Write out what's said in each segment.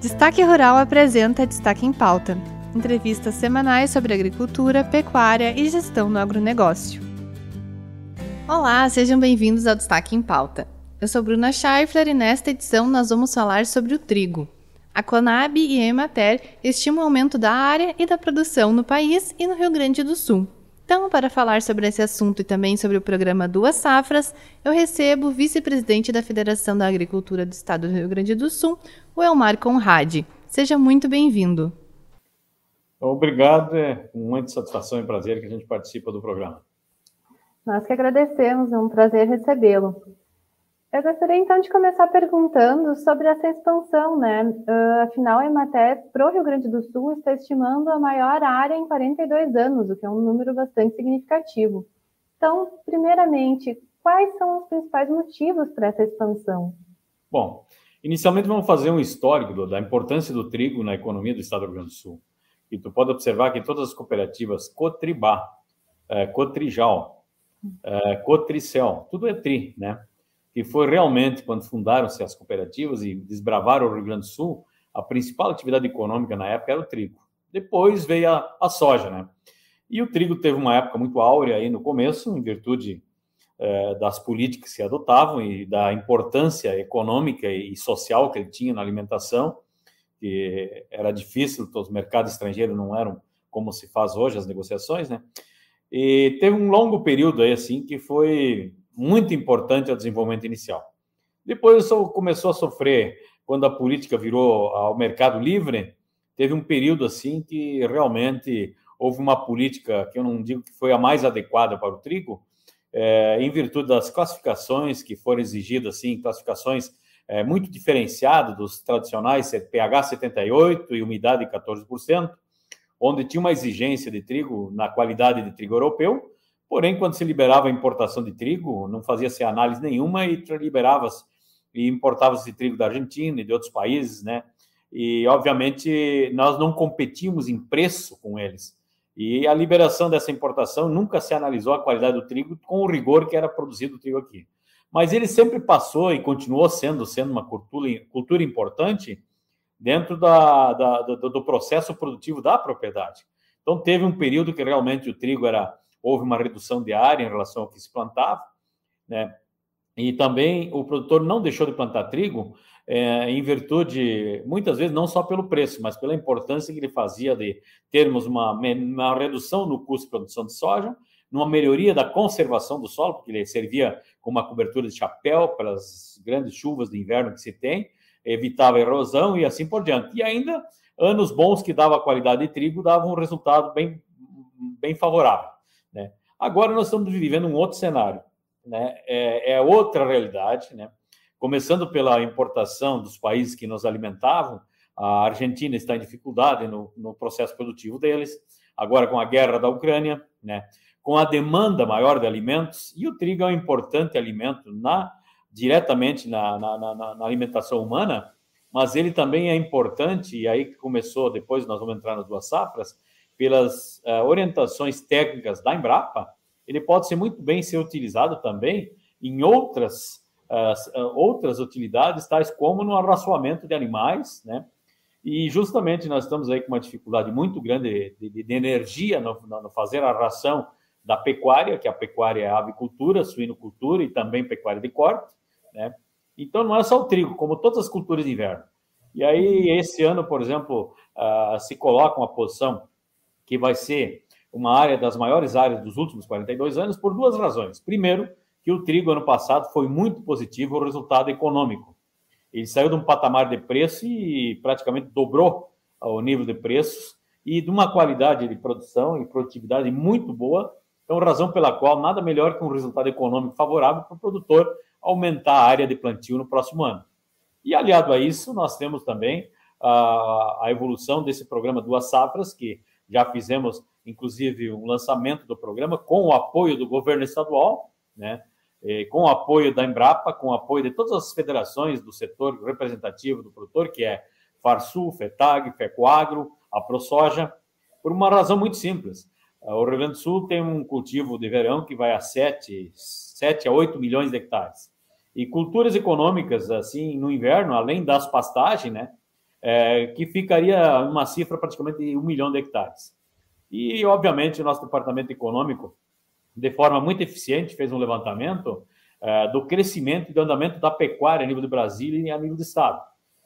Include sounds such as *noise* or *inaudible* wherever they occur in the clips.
Destaque Rural apresenta Destaque em Pauta. Entrevistas semanais sobre agricultura, pecuária e gestão no agronegócio. Olá, sejam bem-vindos ao Destaque em Pauta. Eu sou Bruna Scheifler e nesta edição nós vamos falar sobre o trigo. A Conab e a Emater estimam o aumento da área e da produção no país e no Rio Grande do Sul. Então, para falar sobre esse assunto e também sobre o programa Duas Safras, eu recebo o vice-presidente da Federação da Agricultura do Estado do Rio Grande do Sul, o Elmar Conrad. Seja muito bem-vindo. Obrigado, é com muita satisfação e prazer que a gente participa do programa. Nós que agradecemos, é um prazer recebê-lo. Eu gostaria então de começar perguntando sobre essa expansão, né? Uh, afinal, a Emater para o Rio Grande do Sul está estimando a maior área em 42 anos, o que é um número bastante significativo. Então, primeiramente, quais são os principais motivos para essa expansão? Bom, inicialmente vamos fazer um histórico da importância do trigo na economia do Estado do Rio Grande do Sul. E tu pode observar que todas as cooperativas Cotribá, eh, Cotrijal, eh, Cotricel, tudo é tri, né? Que foi realmente, quando fundaram-se as cooperativas e desbravaram o Rio Grande do Sul, a principal atividade econômica na época era o trigo. Depois veio a, a soja, né? E o trigo teve uma época muito áurea aí no começo, em virtude eh, das políticas que se adotavam e da importância econômica e social que ele tinha na alimentação, que era difícil, os mercados estrangeiros não eram como se faz hoje as negociações, né? E teve um longo período aí assim que foi muito importante ao desenvolvimento inicial. Depois começou a sofrer quando a política virou ao mercado livre, teve um período assim que realmente houve uma política que eu não digo que foi a mais adequada para o trigo, é, em virtude das classificações que foram exigidas, assim, classificações é, muito diferenciadas dos tradicionais pH 78 e umidade 14%, onde tinha uma exigência de trigo na qualidade de trigo europeu, Porém, quando se liberava a importação de trigo, não fazia-se análise nenhuma e liberava e importava-se trigo da Argentina e de outros países, né? E, obviamente, nós não competimos em preço com eles. E a liberação dessa importação nunca se analisou a qualidade do trigo com o rigor que era produzido o trigo aqui. Mas ele sempre passou e continuou sendo, sendo uma cultura, cultura importante dentro da, da, do, do processo produtivo da propriedade. Então, teve um período que realmente o trigo era houve uma redução de área em relação ao que se plantava, né? E também o produtor não deixou de plantar trigo é, em virtude, muitas vezes, não só pelo preço, mas pela importância que ele fazia de termos uma, uma redução no custo de produção de soja, numa melhoria da conservação do solo, porque ele servia como uma cobertura de chapéu para as grandes chuvas de inverno que se tem, evitava erosão e assim por diante. E ainda, anos bons que dava qualidade de trigo davam um resultado bem, bem favorável. Agora nós estamos vivendo um outro cenário, né? é, é outra realidade, né? começando pela importação dos países que nos alimentavam, a Argentina está em dificuldade no, no, processo produtivo deles, agora com a guerra da Ucrânia, né? com a demanda maior de alimentos, e o trigo é um importante alimento na, diretamente na, na, na, na alimentação humana, mas ele também é importante, e aí começou, depois nós vamos entrar nas duas safras, pelas uh, orientações técnicas da Embrapa, ele pode ser muito bem ser utilizado também em outras, uh, outras utilidades, tais como no arraçoamento de animais, né? E justamente nós estamos aí com uma dificuldade muito grande de, de, de energia no, no, fazer a ração da pecuária, que a pecuária é a avicultura, suinocultura e também pecuária de corte, né? Então não é só o trigo, como todas as culturas de inverno. E aí esse ano, por exemplo, uh, se coloca uma posição que vai ser uma área das maiores áreas dos últimos 42 anos, por duas razões. Primeiro, que o trigo ano passado foi muito positivo o resultado econômico. Ele saiu de um patamar de preço e praticamente dobrou o nível de preços e de uma qualidade de produção e produtividade muito boa. Então, razão pela qual nada melhor que um resultado econômico favorável para o produtor aumentar a área de plantio no próximo ano. E aliado a isso, nós temos também a, a evolução desse programa Duas Safras, que já fizemos, inclusive, um lançamento do programa com o apoio do governo estadual, né? com o apoio da Embrapa, com o apoio de todas as federações do setor representativo do produtor, que é Farsul, FETAG, FECOAGRO, a ProSoja, por uma razão muito simples. O Rio Grande do Sul tem um cultivo de verão que vai a 7, 7 a 8 milhões de hectares. E culturas econômicas, assim, no inverno, além das pastagens, né? É, que ficaria uma cifra praticamente de um milhão de hectares. E, obviamente, o nosso departamento econômico, de forma muito eficiente, fez um levantamento é, do crescimento e do andamento da pecuária a nível do Brasil e a nível do Estado.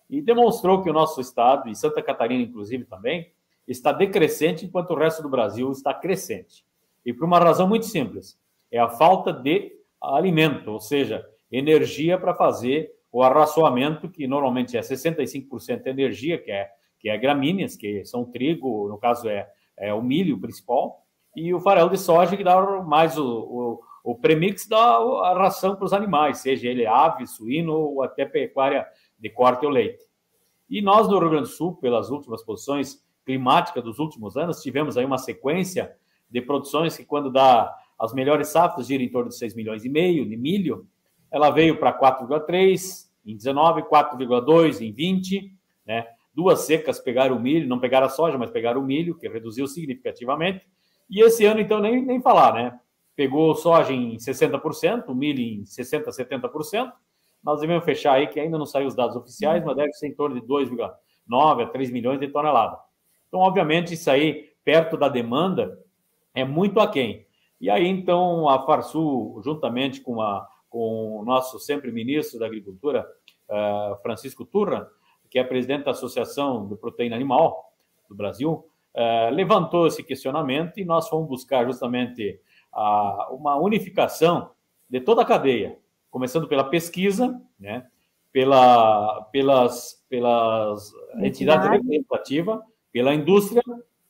E demonstrou que o nosso Estado, e Santa Catarina, inclusive, também, está decrescente, enquanto o resto do Brasil está crescente. E por uma razão muito simples: é a falta de alimento, ou seja, energia para fazer o arraçoamento, que normalmente é 65% energia, que é, que é gramíneas, que são trigo, no caso é, é o milho principal, e o farelo de soja, que dá mais o, o, o premix, dá a ração para os animais, seja ele ave, suíno ou até pecuária de corte ou leite. E nós, no Rio Grande do Sul, pelas últimas posições climáticas dos últimos anos, tivemos aí uma sequência de produções que, quando dá as melhores safras, gira em torno de 6 milhões e meio de milho, ela veio para 4,3 em 19, 4,2 em 20, né? Duas secas pegaram o milho, não pegaram a soja, mas pegaram o milho, que reduziu significativamente. E esse ano, então, nem, nem falar, né? Pegou soja em 60%, o milho em 60%, 70%. Nós devemos fechar aí, que ainda não saiu os dados oficiais, mas deve ser em torno de 2,9 a 3 milhões de toneladas. Então, obviamente, isso aí, perto da demanda, é muito aquém. E aí, então, a Farsul, juntamente com a, com o nosso sempre ministro da Agricultura, uh, Francisco Turra, que é presidente da Associação de Proteína Animal do Brasil, uh, levantou esse questionamento e nós fomos buscar justamente a, uma unificação de toda a cadeia, começando pela pesquisa, né, pela, pelas, pelas entidades representativas, pela indústria,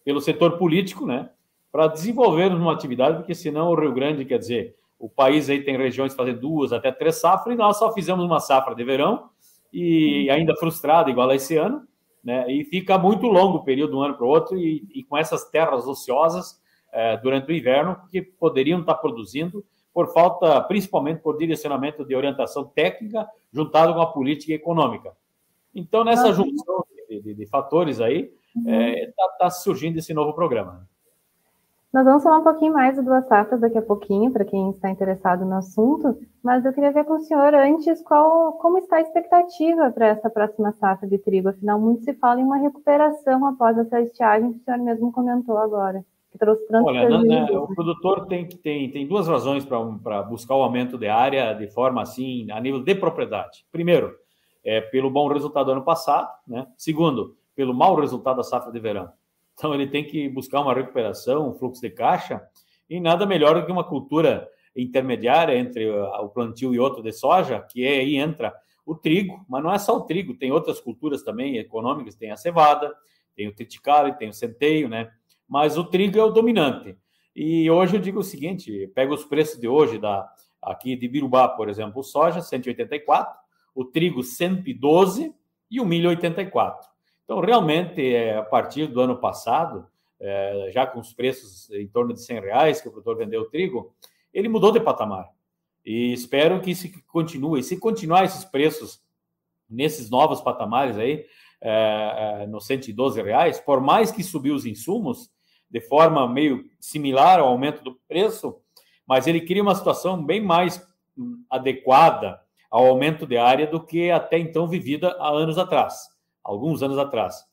pelo setor político, né, para desenvolvermos uma atividade, porque senão o Rio Grande, quer dizer, o país aí tem regiões que fazem duas até três safras, e nós só fizemos uma safra de verão, e ainda frustrado, igual a esse ano, né? E fica muito longo o período de um ano para o outro, e, e, com essas terras ociosas é, durante o inverno, que poderiam estar produzindo por falta, principalmente por direcionamento de orientação técnica, juntado com a política econômica. Então, nessa junção de, de, de fatores aí, está uhum. é, tá, tá surgindo esse novo programa. Nós vamos falar um pouquinho mais do Duas Safras daqui a pouquinho, para quem está interessado no assunto, mas eu queria ver com o senhor antes qual, como está a expectativa para essa próxima safra de trigo. Afinal, muito se fala em uma recuperação após essa estiagem que o senhor mesmo comentou agora, que trouxe tantos Olha, né, o produtor tem, tem, tem duas razões para buscar o aumento de área de forma assim, a nível de propriedade. Primeiro, é pelo bom resultado do ano passado, né? Segundo, pelo mau resultado da safra de verão. Então ele tem que buscar uma recuperação, um fluxo de caixa, e nada melhor do que uma cultura intermediária entre o plantio e outro de soja, que é, aí entra o trigo, mas não é só o trigo, tem outras culturas também econômicas, tem a cevada, tem o triticale, tem o centeio, né? Mas o trigo é o dominante. E hoje eu digo o seguinte, pega os preços de hoje da aqui de Birubá, por exemplo, soja 184, o trigo 112 e o milho 84. Então, realmente, é, a partir do ano passado, é, já com os preços em torno de 100 reais que o produtor vendeu o trigo, ele mudou de patamar. E espero que isso continue. E se continuar esses preços nesses novos patamares aí, é, é, nos 112 reais, por mais que subiu os insumos de forma meio similar ao aumento do preço, mas ele cria uma situação bem mais adequada ao aumento de área do que até então vivida há anos atrás alguns anos atrás.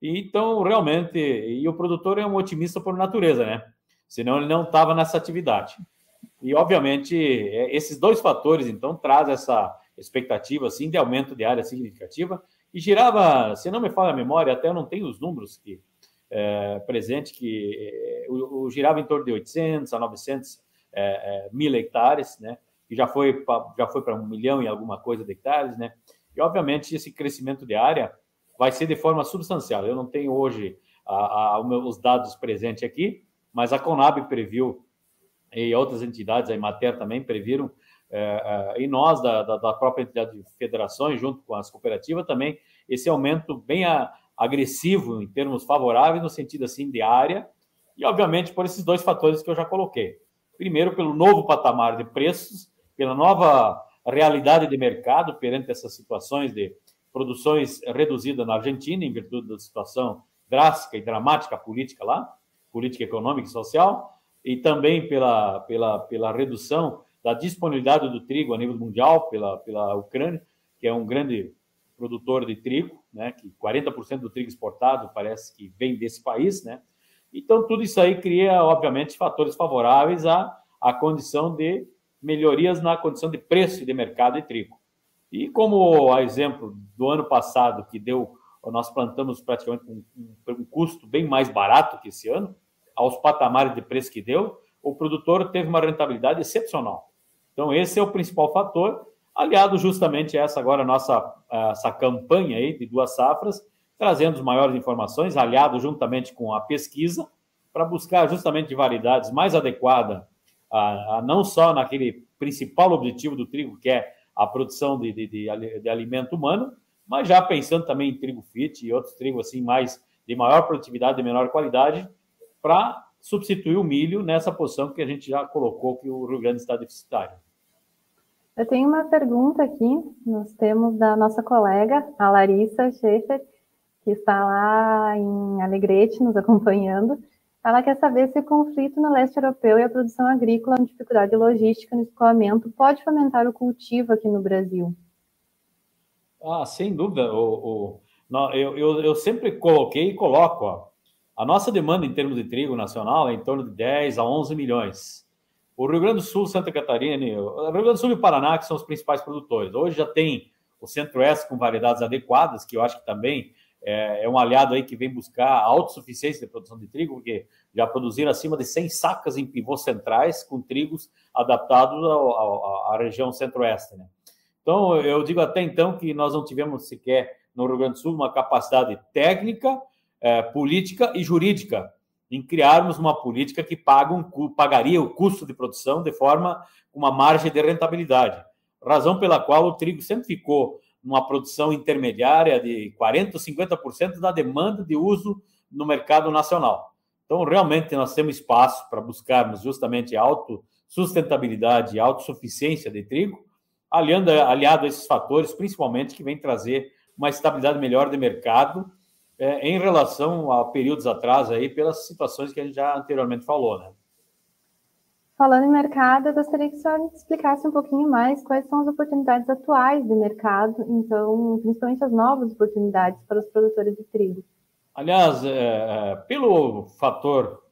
E, então, realmente, e o produtor é um otimista por natureza, né? Senão ele não estava nessa atividade. E, obviamente, é, esses dois fatores, então, traz essa expectativa, assim, de aumento de área significativa. E girava, se não me falha a memória, até eu não tenho os números que é, presente, que é, o, o, girava em torno de 800 a 900 é, é, mil hectares, né? Que já foi, já foi para um milhão e alguma coisa de hectares, né? E, obviamente, esse crescimento de área vai ser de forma substancial. Eu não tenho hoje a, a, os dados presentes aqui, mas a Conab previu e outras entidades, a Imater também previram, é, é, e nós, da, da, da, própria entidade de federações, junto com as cooperativas, também, esse aumento bem a, agressivo em termos favoráveis, no sentido assim de área, e obviamente por esses dois fatores que eu já coloquei. Primeiro, pelo novo patamar de preços, pela nova realidade de mercado perante essas situações de produções reduzidas na Argentina, em virtude da situação drástica e dramática política lá, política econômica e social, e também pela, pela, pela redução da disponibilidade do trigo a nível mundial pela, pela Ucrânia, que é um grande produtor de trigo, né, que 40% do trigo exportado parece que vem desse país, né? Então, tudo isso aí cria, obviamente, fatores favoráveis à, à condição de melhorias na condição de preço de mercado de trigo. E como a exemplo do ano passado, que deu, nós plantamos praticamente um, um, um custo bem mais barato que esse ano, aos patamares de preço que deu, o produtor teve uma rentabilidade excepcional. Então, esse é o principal fator, aliado justamente a essa agora nossa essa campanha aí de duas safras, trazendo as maiores informações, aliado juntamente com a pesquisa, para buscar justamente variedades mais adequadas, a, a, não só naquele principal objetivo do trigo, que é a produção de, de, de, de alimento humano, mas já pensando também em trigo fit e outros trigos assim mais de maior produtividade e menor qualidade, para substituir o milho nessa posição que a gente já colocou que o Rio Grande está deficitário. Eu tenho uma pergunta aqui, nós temos da nossa colega, a Larissa Schaefer, que está lá em Alegrete nos acompanhando. Ela quer saber se o conflito no leste europeu e a produção agrícola, a dificuldade logística no escoamento, pode fomentar o cultivo aqui no Brasil. Ah, sem dúvida. O, o, eu, eu, eu sempre coloquei e coloco. Ó, a nossa demanda em termos de trigo nacional é em torno de 10 a 11 milhões. O Rio Grande do Sul, Santa Catarina, o Rio Grande do Sul e o Paraná, que são os principais produtores. Hoje já tem o Centro-Oeste com variedades adequadas, que eu acho que também é, é, um aliado aí que vem buscar a autossuficiência de produção de trigo, porque já produziram acima de 100 sacas em pivôs centrais com trigos adaptados à região centro-oeste. Né? Então, eu digo até então que nós não tivemos sequer no Rio Grande do Sul uma capacidade técnica, é, política e jurídica em criarmos uma política que paga um, pagaria o custo de produção de forma com uma margem de rentabilidade. Razão pela qual o trigo sempre ficou numa produção intermediária de 40% ou 50% da demanda de uso no mercado nacional. Então, realmente, nós temos espaço para buscarmos justamente autossustentabilidade e autossuficiência de trigo, aliando, aliado a esses fatores, principalmente, que vem trazer uma estabilidade melhor de mercado é, em relação a períodos atrás, aí, pelas situações que a gente já anteriormente falou, né? Falando em mercado, eu gostaria que o senhor explicasse um pouquinho mais quais são as oportunidades atuais de mercado, então, principalmente as novas oportunidades para os produtores de trigo. Aliás, é, é, pelo fator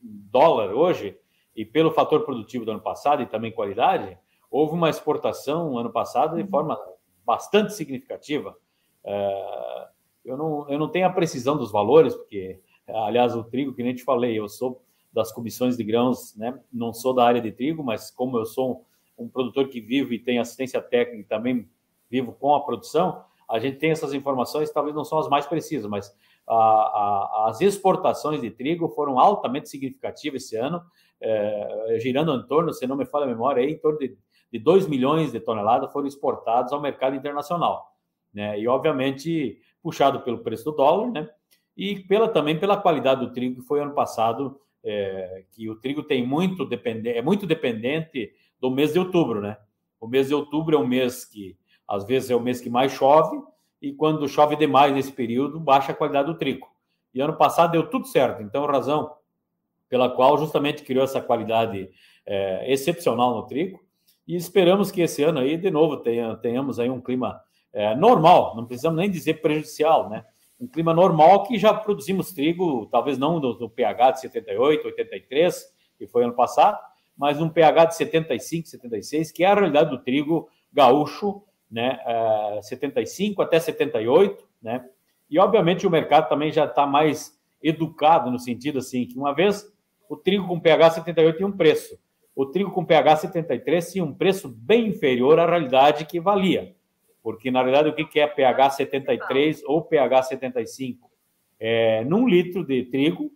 dólar hoje e pelo fator produtivo do ano passado e também qualidade, houve uma exportação ano passado de uhum. forma bastante significativa. É, eu, não, eu não tenho a precisão dos valores, porque, aliás, o trigo, que nem te falei, eu sou das comissões de grãos, né? Não sou da área de trigo, mas como eu sou um, um produtor que vivo e tem assistência técnica e também vivo com a produção, a gente tem essas informações, talvez não são as mais precisas, mas a, a, as exportações de trigo foram altamente significativas esse ano, é, girando em torno, se não me falha a memória, em torno de, de 2 milhões de toneladas foram exportados ao mercado internacional. Né? E, obviamente, puxado pelo preço do dólar, né? E pela, também pela qualidade do trigo que foi ano passado é, que o trigo tem muito é muito dependente do mês de outubro, né? O mês de outubro é um mês que às vezes é o mês que mais chove e quando chove demais nesse período baixa a qualidade do trigo. E ano passado deu tudo certo, então razão pela qual justamente criou essa qualidade é, excepcional no trigo e esperamos que esse ano aí de novo tenha, tenhamos aí um clima é, normal, não precisamos nem dizer prejudicial, né? Um clima normal que já produzimos trigo, talvez não no, pH de 78, 83, que foi ano passado, mas um pH de 75, 76, que é a realidade do trigo gaúcho, né, é, 75 até 78, né, e obviamente o mercado também já está mais educado no sentido assim, que uma vez o trigo com pH 78 tinha um preço, o trigo com pH 73 tinha um preço bem inferior à realidade que valia porque na realidade o que é pH 73 ou pH 75? É, num litro de trigo,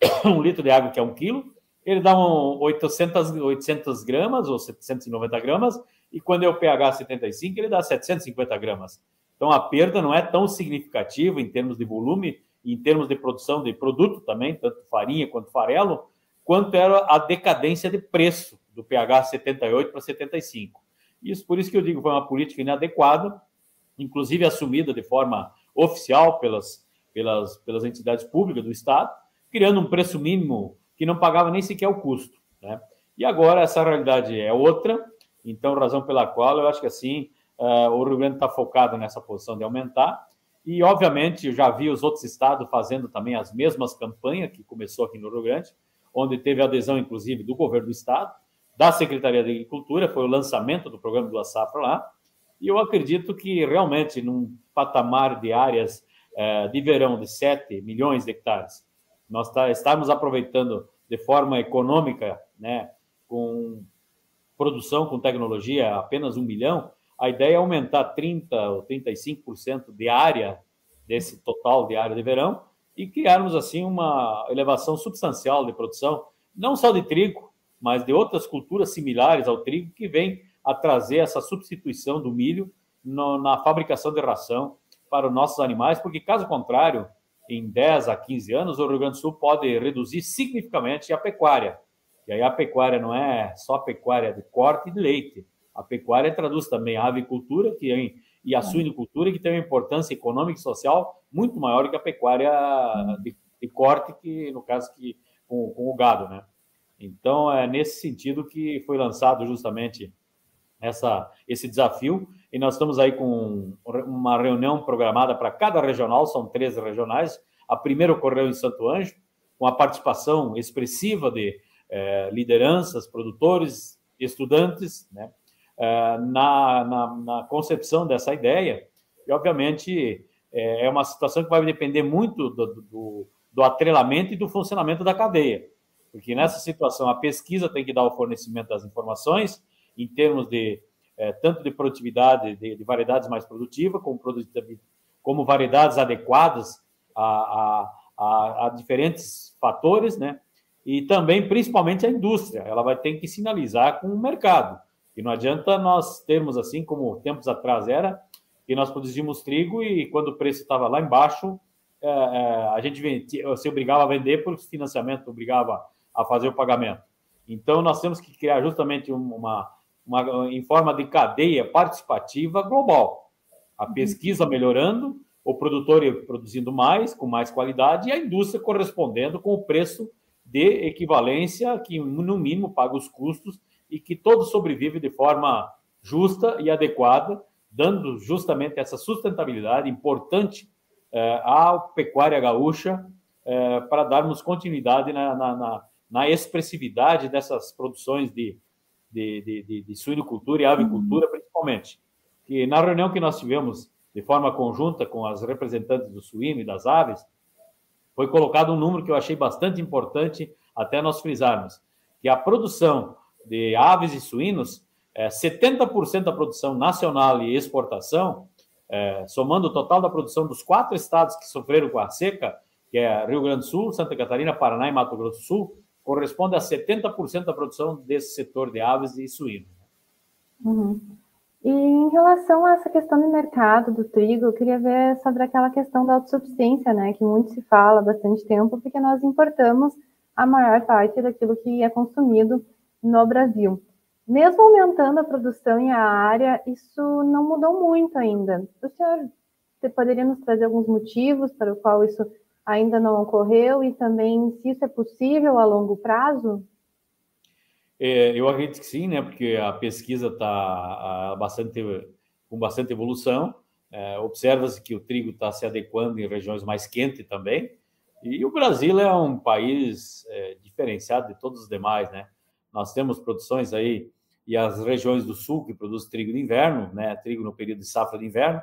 *coughs* um litro de água que é um quilo, ele dá um 800, 800 gramas ou 790 gramas, e quando é o pH 75, ele dá 750 gramas. Então a perda não é tão significativa em termos de volume, em termos de produção de produto também, tanto farinha quanto farelo, quanto era a decadência de preço do pH 78 para 75. Isso por isso que eu digo foi uma política inadequada, inclusive assumida de forma oficial pelas, pelas, pelas entidades públicas do Estado, criando um preço mínimo que não pagava nem sequer o custo. Né? E agora essa realidade é outra, então razão pela qual eu acho que assim uh, o Rio Grande está focado nessa posição de aumentar. E, obviamente, eu já vi os outros estados fazendo também as mesmas campanhas que começou aqui no Rio Grande, onde teve adesão, inclusive, do governo do estado, da Secretaria de Agricultura, foi o lançamento do programa do Safra lá. E eu acredito que realmente, num patamar de áreas eh, de verão de 7 milhões de hectares, nós tá, estamos aproveitando de forma econômica, né, com produção, com tecnologia, apenas um milhão, a ideia é aumentar 30% ou 35% de área desse total de área de verão e criarmos, assim, uma elevação substancial de produção, não só de trigo, mas de outras culturas similares ao trigo, que vem a trazer essa substituição do milho no, na fabricação de ração para os nossos animais, porque, caso contrário, em 10 a 15 anos, o Rio Grande do Sul pode reduzir significativamente a pecuária. E aí a pecuária não é só pecuária de corte e de leite, a pecuária traduz também a avicultura que é, e a suinicultura, que tem uma importância econômica e social muito maior que a pecuária de, de corte, que no caso que com, com, o gado, né? Então é nesse sentido que foi lançado justamente essa esse desafio e nós estamos aí com uma reunião programada para cada regional, são 13 regionais. A primeira ocorreu em Santo Anjo, com a participação expressiva de eh, lideranças, produtores, estudantes, né? Eh, na, na, na, concepção dessa ideia. E, obviamente, é, é uma situação que vai depender muito do, do, do atrelamento e do funcionamento da cadeia. Porque nessa situação, a pesquisa tem que dar o fornecimento das informações em termos de é, tanto de produtividade de, de, variedades mais produtivas, como, como variedades adequadas a, a, a, a, diferentes fatores, né? E também, principalmente, a indústria. Ela vai ter que sinalizar com o mercado. E não adianta nós termos assim, como tempos atrás era, que nós produzimos trigo e quando o preço estava lá embaixo, é, é, a gente se obrigava a vender porque o financiamento obrigava a fazer o pagamento. Então, nós temos que criar justamente uma, uma em forma de cadeia participativa global. A uhum. pesquisa melhorando, o produtor produzindo mais, com mais qualidade, e a indústria correspondendo com o preço de equivalência, que no mínimo paga os custos e que todos sobrevivem de forma justa e adequada, dando justamente essa sustentabilidade importante eh, à pecuária gaúcha eh, para darmos continuidade na, na, na, na, expressividade dessas produções de, de, de, de, de suinocultura e avicultura, principalmente. E na reunião que nós tivemos de forma conjunta com as representantes do suíno e das aves, foi colocado um número que eu achei bastante importante até nós frisarmos, que a produção de aves e suínos, é, 70% da produção nacional e exportação, é, somando o total da produção dos quatro estados que sofreram com a seca, que é Rio Grande do Sul, Santa Catarina, Paraná e Mato Grosso do Sul, corresponde a 70% da produção desse setor de aves e suínos. Uhum. E em relação a essa questão do mercado do trigo, eu queria ver sobre aquela questão da autossuficiência, né, que muito se fala há bastante tempo, porque nós importamos a maior parte daquilo que é consumido no Brasil. Mesmo aumentando a produção e a área, isso não mudou muito ainda. O senhor poderia nos trazer alguns motivos para o qual isso ainda não ocorreu e também se isso é possível a longo prazo? É, eu acredito que sim, né? Porque a pesquisa está bastante com bastante evolução. É, Observa-se que o trigo está se adequando em regiões mais quentes também. E o Brasil é um país é, diferenciado de todos os demais, né? Nós temos produções aí, e as regiões do sul que produz trigo de inverno, né? Trigo no período de safra de inverno.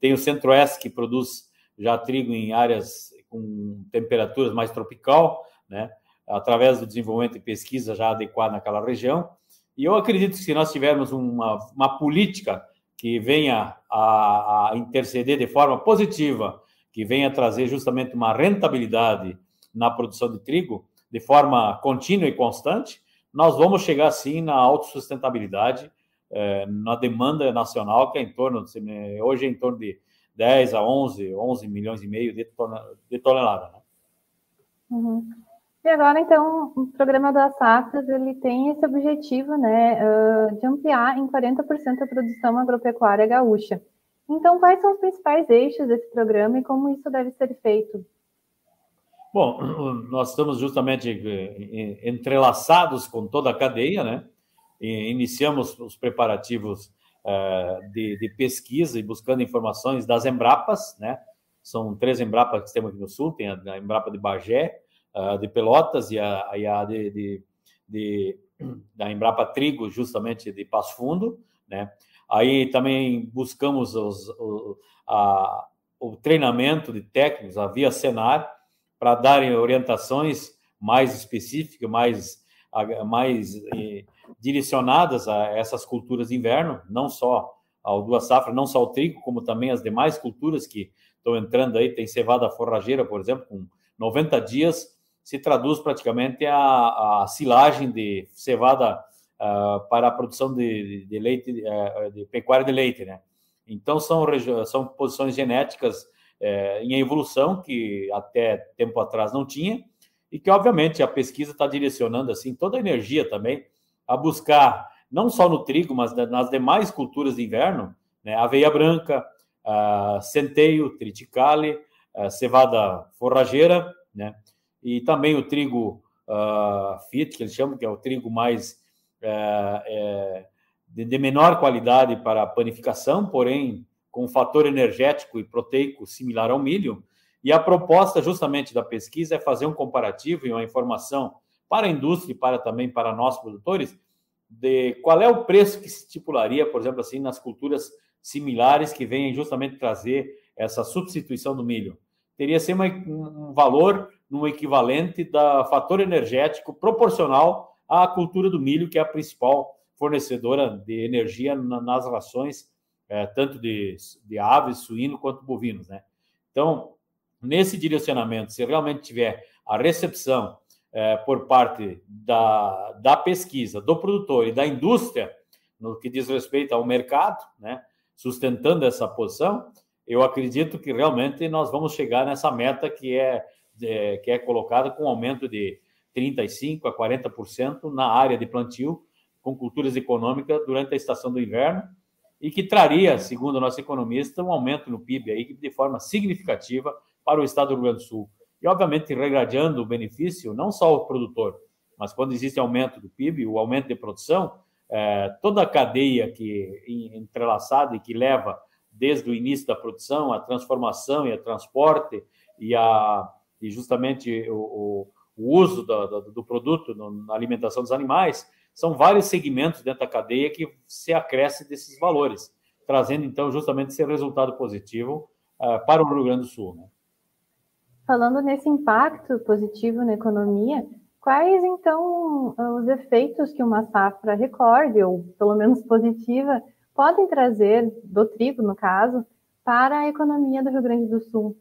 Tem o centro-oeste que produz já trigo em áreas com temperaturas mais tropical, né? Através do desenvolvimento e pesquisa já adequada naquela região. E eu acredito que se nós tivermos uma, uma política que venha a, a interceder de forma positiva, que venha trazer justamente uma rentabilidade na produção de trigo, de forma contínua e constante, nós vamos chegar sim na autossustentabilidade, é, na demanda nacional, que é em torno, de, hoje é em torno de 10 a 11, 11 milhões e meio de, de tonelada. Né? Uhum. E agora, então, o programa das safras, ele tem esse objetivo, né, de ampliar em 40% a produção agropecuária gaúcha. Então, quais são os principais eixos desse programa e como isso deve ser feito? Bom, *clears throat* nós estamos justamente eh, entrelaçados com toda a cadeia, né? E iniciamos os preparativos uh, de, de, pesquisa e buscando informações das Embrapas, né? São três Embrapas que temos aqui no Sul, tem a, a Embrapa de Bagé, uh, de Pelotas e a, e a de, de, de, da Embrapa Trigo, justamente de Passo Fundo, né? Aí também buscamos os, o, a, o treinamento de técnicos, a via Senar, para darem orientações mais específicas, mais, mais eh, direcionadas a essas culturas de inverno, não só ao duas safra, não só o trigo, como também as demais culturas que estão entrando aí, tem cevada forrageira, por exemplo, com 90 dias, se traduz praticamente a, a silagem de cevada uh, para a produção de, de leite, uh, de pecuária de leite, né? Então, são, são posições genéticas uh, em evolução que até tempo atrás não tinha, e que, obviamente, a pesquisa está direcionando assim toda a energia também a buscar, não só no trigo, mas nas demais culturas de inverno, né? aveia branca, uh, centeio, triticale, uh, cevada forrageira, né? E também o trigo uh, fit, que eles chamam, que é o trigo mais é, de, de, menor qualidade para panificação, porém com um fator energético e proteico similar ao milho. E a proposta justamente da pesquisa é fazer um comparativo e uma informação para a indústria e para também para nós produtores de qual é o preço que se estipularia, por exemplo, assim, nas culturas similares que vêm justamente trazer essa substituição do milho. Teria ser uma, um valor no equivalente da fator energético proporcional à cultura do milho, que é a principal fornecedora de energia nas rações, é, tanto de, de aves, suíno quanto bovinos. Né? Então, nesse direcionamento, se realmente tiver a recepção é, por parte da, da pesquisa, do produtor e da indústria, no que diz respeito ao mercado, né, sustentando essa posição, eu acredito que realmente nós vamos chegar nessa meta que é, é que é colocada com aumento de 35% a 40% na área de plantio com culturas econômicas durante a estação do inverno e que traria, segundo o nosso economista, um aumento no PIB aí de forma significativa para o estado do Rio Grande do Sul. E, obviamente, regradiando o benefício, não só o produtor, mas quando existe aumento do PIB, o aumento de produção, é, toda a cadeia que entrelaçada e que leva desde o início da produção, a transformação e a transporte e, a, e justamente o, o uso do, do, do produto na alimentação dos animais, são vários segmentos dentro da cadeia que se acresce desses valores, trazendo então justamente esse resultado positivo uh, para o Rio Grande do Sul. Né? Falando nesse impacto positivo na economia, quais então os efeitos que uma safra recorde, ou pelo menos positiva, podem trazer, do trigo no caso, para a economia do Rio Grande do Sul?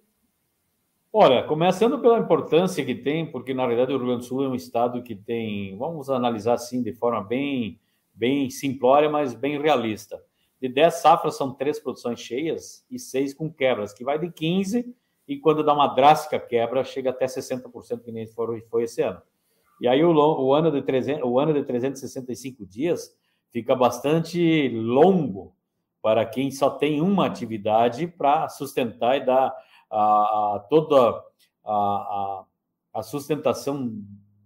Olha, começando pela importância que tem, porque na realidade o Rio Grande do Sul é um estado que tem, vamos analisar assim de forma bem, bem simplória, mas bem realista. De 10 safras são três produções cheias e seis com quebras, que vai de 15 e quando dá uma drástica quebra, chega até 60%, que nem foi, foi esse ano. E aí o, o, ano de 300, o ano de 365 dias fica bastante longo para quem só tem uma atividade para sustentar e dar a, a toda a, a, sustentação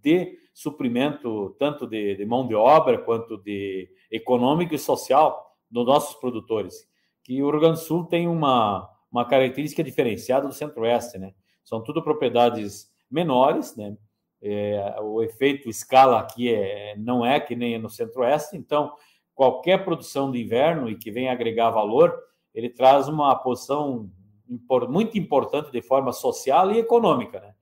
de suprimento, tanto de, de mão de obra quanto de econômico e social dos nossos produtores. Que o Rio Grande do Sul tem uma, uma característica diferenciada do Centro-Oeste, né? São tudo propriedades menores, né? É, o efeito escala aqui é, não é que nem no Centro-Oeste, então qualquer produção de inverno e que venha agregar valor, ele traz uma posição muito importante de forma social e econômica, né?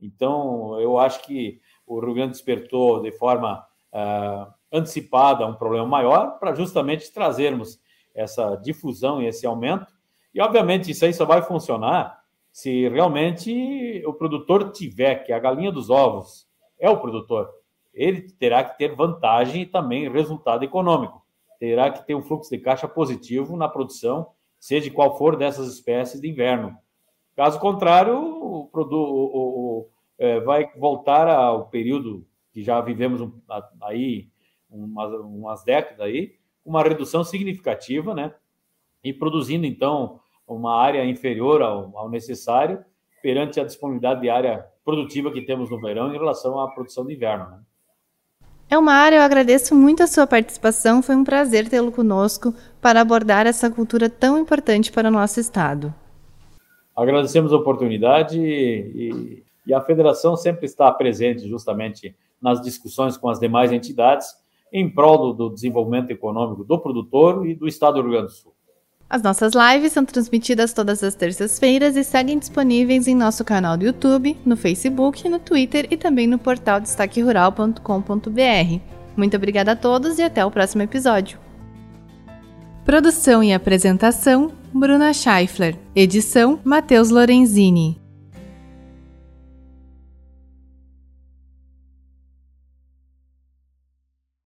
Então, eu acho que o Rio Grande despertou de forma uh, antecipada um problema maior para justamente trazermos essa difusão e esse aumento e, obviamente, isso aí só vai funcionar se realmente o produtor tiver, que a galinha dos ovos é o produtor, ele terá que ter vantagem e também resultado econômico. Terá que ter um fluxo de caixa positivo na produção, seja qual for dessas espécies de inverno. Caso contrário, o o, o, é, vai voltar ao período que já vivemos aí umas, umas décadas aí, uma redução significativa, né? E produzindo então uma área inferior ao, ao necessário perante a disponibilidade de área produtiva que temos no verão em relação à produção de inverno. Né? Elmar, eu agradeço muito a sua participação, foi um prazer tê-lo conosco para abordar essa cultura tão importante para o nosso estado. Agradecemos a oportunidade e, e a federação sempre está presente justamente nas discussões com as demais entidades em prol do, do desenvolvimento econômico do produtor e do estado do Rio Grande do Sul. As nossas lives são transmitidas todas as terças-feiras e seguem disponíveis em nosso canal do YouTube, no Facebook, no Twitter e também no portal destaquerural.com.br. Muito obrigada a todos e até o próximo episódio. Produção e apresentação: Bruna Scheifler. Edição: Matheus Lorenzini.